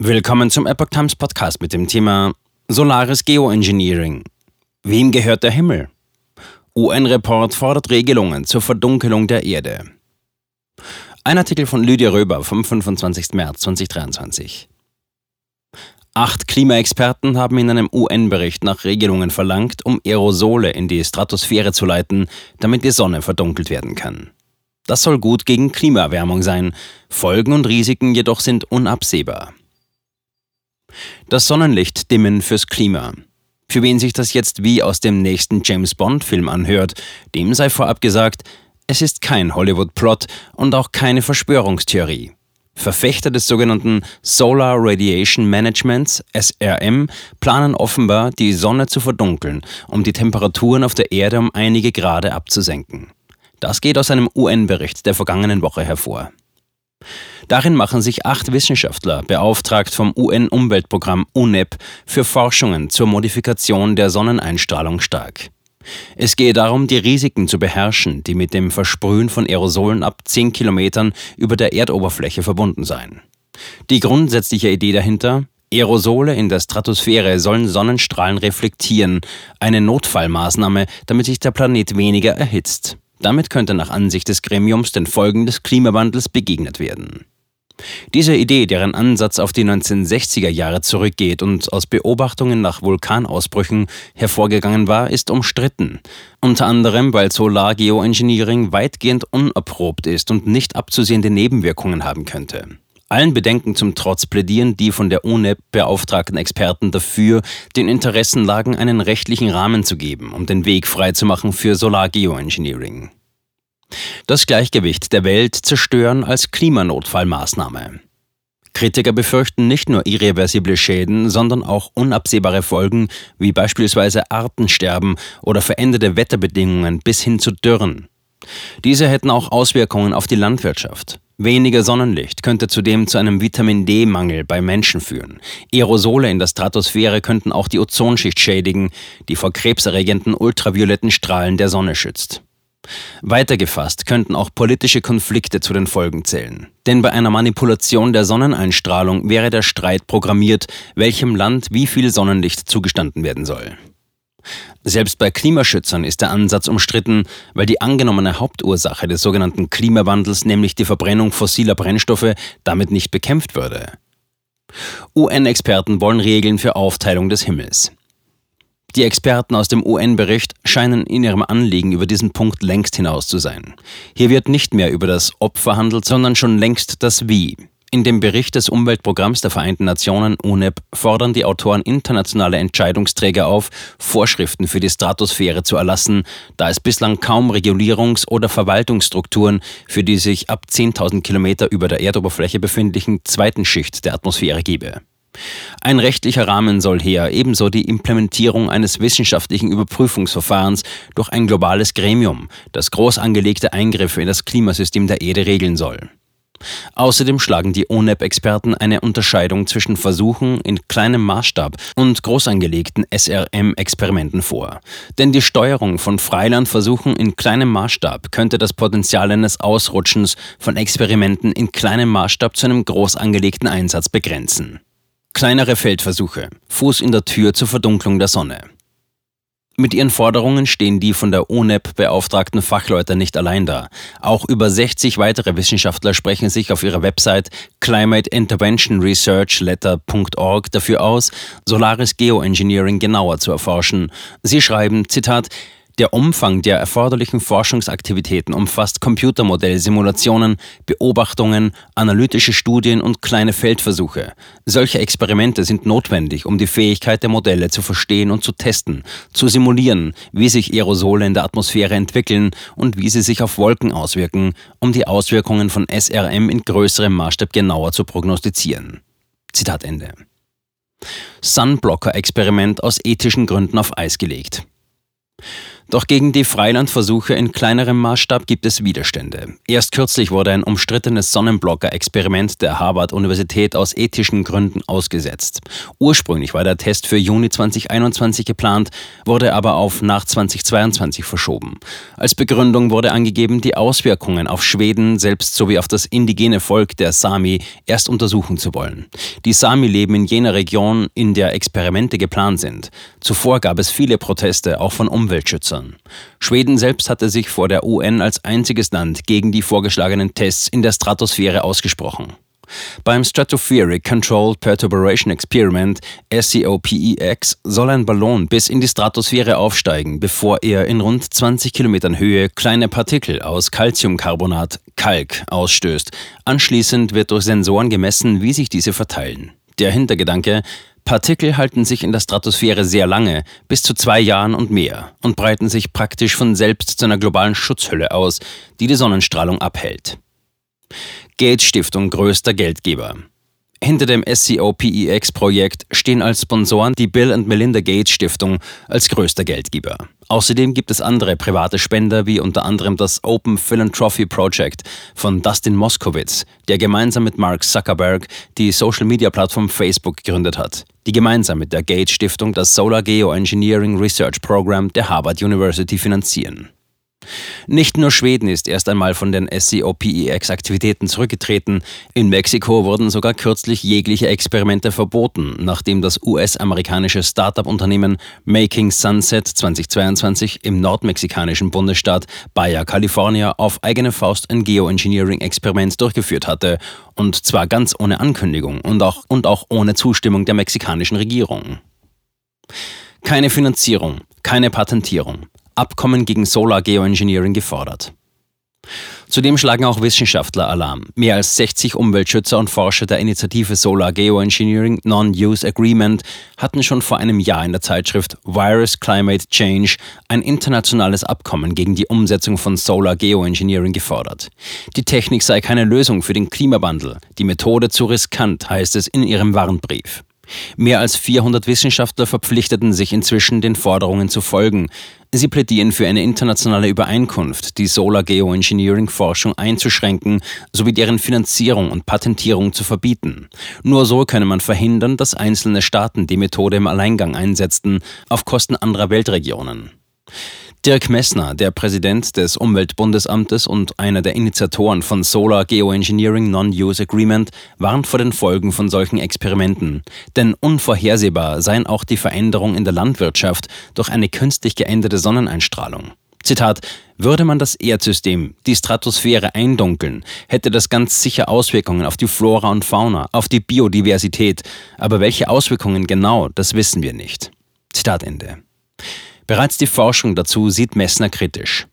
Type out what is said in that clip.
Willkommen zum Epoch Times Podcast mit dem Thema Solaris Geoengineering. Wem gehört der Himmel? UN-Report fordert Regelungen zur Verdunkelung der Erde. Ein Artikel von Lydia Röber vom 25. März 2023. Acht Klimaexperten haben in einem UN-Bericht nach Regelungen verlangt, um Aerosole in die Stratosphäre zu leiten, damit die Sonne verdunkelt werden kann. Das soll gut gegen Klimaerwärmung sein, Folgen und Risiken jedoch sind unabsehbar. Das Sonnenlicht dimmen fürs Klima. Für wen sich das jetzt wie aus dem nächsten James Bond-Film anhört, dem sei vorab gesagt, es ist kein Hollywood-Plot und auch keine Verschwörungstheorie. Verfechter des sogenannten Solar Radiation Managements, SRM, planen offenbar, die Sonne zu verdunkeln, um die Temperaturen auf der Erde um einige Grade abzusenken. Das geht aus einem UN-Bericht der vergangenen Woche hervor. Darin machen sich acht Wissenschaftler, beauftragt vom UN-Umweltprogramm UNEP, für Forschungen zur Modifikation der Sonneneinstrahlung stark. Es gehe darum, die Risiken zu beherrschen, die mit dem Versprühen von Aerosolen ab 10 Kilometern über der Erdoberfläche verbunden seien. Die grundsätzliche Idee dahinter, Aerosole in der Stratosphäre sollen Sonnenstrahlen reflektieren, eine Notfallmaßnahme, damit sich der Planet weniger erhitzt. Damit könnte nach Ansicht des Gremiums den Folgen des Klimawandels begegnet werden. Diese Idee, deren Ansatz auf die 1960er Jahre zurückgeht und aus Beobachtungen nach Vulkanausbrüchen hervorgegangen war, ist umstritten. Unter anderem, weil Solargeoengineering weitgehend unerprobt ist und nicht abzusehende Nebenwirkungen haben könnte. Allen Bedenken zum Trotz plädieren die von der UNEP beauftragten Experten dafür, den Interessenlagen einen rechtlichen Rahmen zu geben, um den Weg freizumachen für Solargeoengineering das Gleichgewicht der Welt zerstören als Klimanotfallmaßnahme. Kritiker befürchten nicht nur irreversible Schäden, sondern auch unabsehbare Folgen wie beispielsweise Artensterben oder veränderte Wetterbedingungen bis hin zu Dürren. Diese hätten auch Auswirkungen auf die Landwirtschaft. Weniger Sonnenlicht könnte zudem zu einem Vitamin D-Mangel bei Menschen führen. Aerosole in der Stratosphäre könnten auch die Ozonschicht schädigen, die vor krebserregenden ultravioletten Strahlen der Sonne schützt. Weitergefasst könnten auch politische Konflikte zu den Folgen zählen. Denn bei einer Manipulation der Sonneneinstrahlung wäre der Streit programmiert, welchem Land wie viel Sonnenlicht zugestanden werden soll. Selbst bei Klimaschützern ist der Ansatz umstritten, weil die angenommene Hauptursache des sogenannten Klimawandels, nämlich die Verbrennung fossiler Brennstoffe, damit nicht bekämpft würde. UN-Experten wollen Regeln für Aufteilung des Himmels. Die Experten aus dem UN-Bericht scheinen in ihrem Anliegen über diesen Punkt längst hinaus zu sein. Hier wird nicht mehr über das Ob verhandelt, sondern schon längst das Wie. In dem Bericht des Umweltprogramms der Vereinten Nationen UNEP fordern die Autoren internationale Entscheidungsträger auf, Vorschriften für die Stratosphäre zu erlassen, da es bislang kaum Regulierungs- oder Verwaltungsstrukturen für die sich ab 10.000 Kilometer über der Erdoberfläche befindlichen zweiten Schicht der Atmosphäre gebe. Ein rechtlicher Rahmen soll her, ebenso die Implementierung eines wissenschaftlichen Überprüfungsverfahrens durch ein globales Gremium, das groß angelegte Eingriffe in das Klimasystem der Erde regeln soll. Außerdem schlagen die ONEP-Experten eine Unterscheidung zwischen Versuchen in kleinem Maßstab und groß angelegten SRM-Experimenten vor. Denn die Steuerung von Freilandversuchen in kleinem Maßstab könnte das Potenzial eines Ausrutschens von Experimenten in kleinem Maßstab zu einem groß angelegten Einsatz begrenzen. Kleinere Feldversuche. Fuß in der Tür zur Verdunklung der Sonne. Mit ihren Forderungen stehen die von der UNEP beauftragten Fachleute nicht allein da. Auch über 60 weitere Wissenschaftler sprechen sich auf ihrer Website climateinterventionresearchletter.org dafür aus, Solaris Geoengineering genauer zu erforschen. Sie schreiben, Zitat, der Umfang der erforderlichen Forschungsaktivitäten umfasst Computermodellsimulationen, Beobachtungen, analytische Studien und kleine Feldversuche. Solche Experimente sind notwendig, um die Fähigkeit der Modelle zu verstehen und zu testen, zu simulieren, wie sich Aerosole in der Atmosphäre entwickeln und wie sie sich auf Wolken auswirken, um die Auswirkungen von SRM in größerem Maßstab genauer zu prognostizieren. Zitat Ende. Sunblocker-Experiment aus ethischen Gründen auf Eis gelegt. Doch gegen die Freilandversuche in kleinerem Maßstab gibt es Widerstände. Erst kürzlich wurde ein umstrittenes Sonnenblocker-Experiment der Harvard-Universität aus ethischen Gründen ausgesetzt. Ursprünglich war der Test für Juni 2021 geplant, wurde aber auf nach 2022 verschoben. Als Begründung wurde angegeben, die Auswirkungen auf Schweden selbst sowie auf das indigene Volk der Sami erst untersuchen zu wollen. Die Sami leben in jener Region, in der Experimente geplant sind. Zuvor gab es viele Proteste, auch von Umweltschützern. Nutzern. Schweden selbst hatte sich vor der UN als einziges Land gegen die vorgeschlagenen Tests in der Stratosphäre ausgesprochen. Beim Stratospheric Controlled Perturbation Experiment SCOPEX soll ein Ballon bis in die Stratosphäre aufsteigen, bevor er in rund 20 Kilometern Höhe kleine Partikel aus Calciumcarbonat, Kalk, ausstößt. Anschließend wird durch Sensoren gemessen, wie sich diese verteilen. Der Hintergedanke, Partikel halten sich in der Stratosphäre sehr lange, bis zu zwei Jahren und mehr, und breiten sich praktisch von selbst zu einer globalen Schutzhülle aus, die die Sonnenstrahlung abhält. Gates Stiftung größter Geldgeber. Hinter dem SCOPEX-Projekt stehen als Sponsoren die Bill and Melinda Gates Stiftung als größter Geldgeber. Außerdem gibt es andere private Spender, wie unter anderem das Open Philanthropy Project von Dustin Moskowitz, der gemeinsam mit Mark Zuckerberg die Social-Media-Plattform Facebook gegründet hat, die gemeinsam mit der Gates Stiftung das Solar Geoengineering Research Program der Harvard University finanzieren. Nicht nur Schweden ist erst einmal von den SCOPEX-Aktivitäten zurückgetreten, in Mexiko wurden sogar kürzlich jegliche Experimente verboten, nachdem das US-amerikanische Start-up-Unternehmen Making Sunset 2022 im nordmexikanischen Bundesstaat Baja California auf eigene Faust ein Geoengineering-Experiment durchgeführt hatte, und zwar ganz ohne Ankündigung und auch, und auch ohne Zustimmung der mexikanischen Regierung. Keine Finanzierung, keine Patentierung. Abkommen gegen Solar Geoengineering gefordert. Zudem schlagen auch Wissenschaftler Alarm. Mehr als 60 Umweltschützer und Forscher der Initiative Solar Geoengineering Non-Use Agreement hatten schon vor einem Jahr in der Zeitschrift Virus Climate Change ein internationales Abkommen gegen die Umsetzung von Solar Geoengineering gefordert. Die Technik sei keine Lösung für den Klimawandel, die Methode zu riskant, heißt es in ihrem Warnbrief. Mehr als 400 Wissenschaftler verpflichteten sich inzwischen, den Forderungen zu folgen. Sie plädieren für eine internationale Übereinkunft, die Solar Geoengineering Forschung einzuschränken sowie deren Finanzierung und Patentierung zu verbieten. Nur so könne man verhindern, dass einzelne Staaten die Methode im Alleingang einsetzten, auf Kosten anderer Weltregionen. Dirk Messner, der Präsident des Umweltbundesamtes und einer der Initiatoren von Solar Geoengineering Non-Use Agreement, warnt vor den Folgen von solchen Experimenten. Denn unvorhersehbar seien auch die Veränderungen in der Landwirtschaft durch eine künstlich geänderte Sonneneinstrahlung. Zitat, würde man das Erdsystem, die Stratosphäre eindunkeln, hätte das ganz sicher Auswirkungen auf die Flora und Fauna, auf die Biodiversität. Aber welche Auswirkungen genau, das wissen wir nicht. Zitat Ende. Bereits die Forschung dazu sieht Messner kritisch.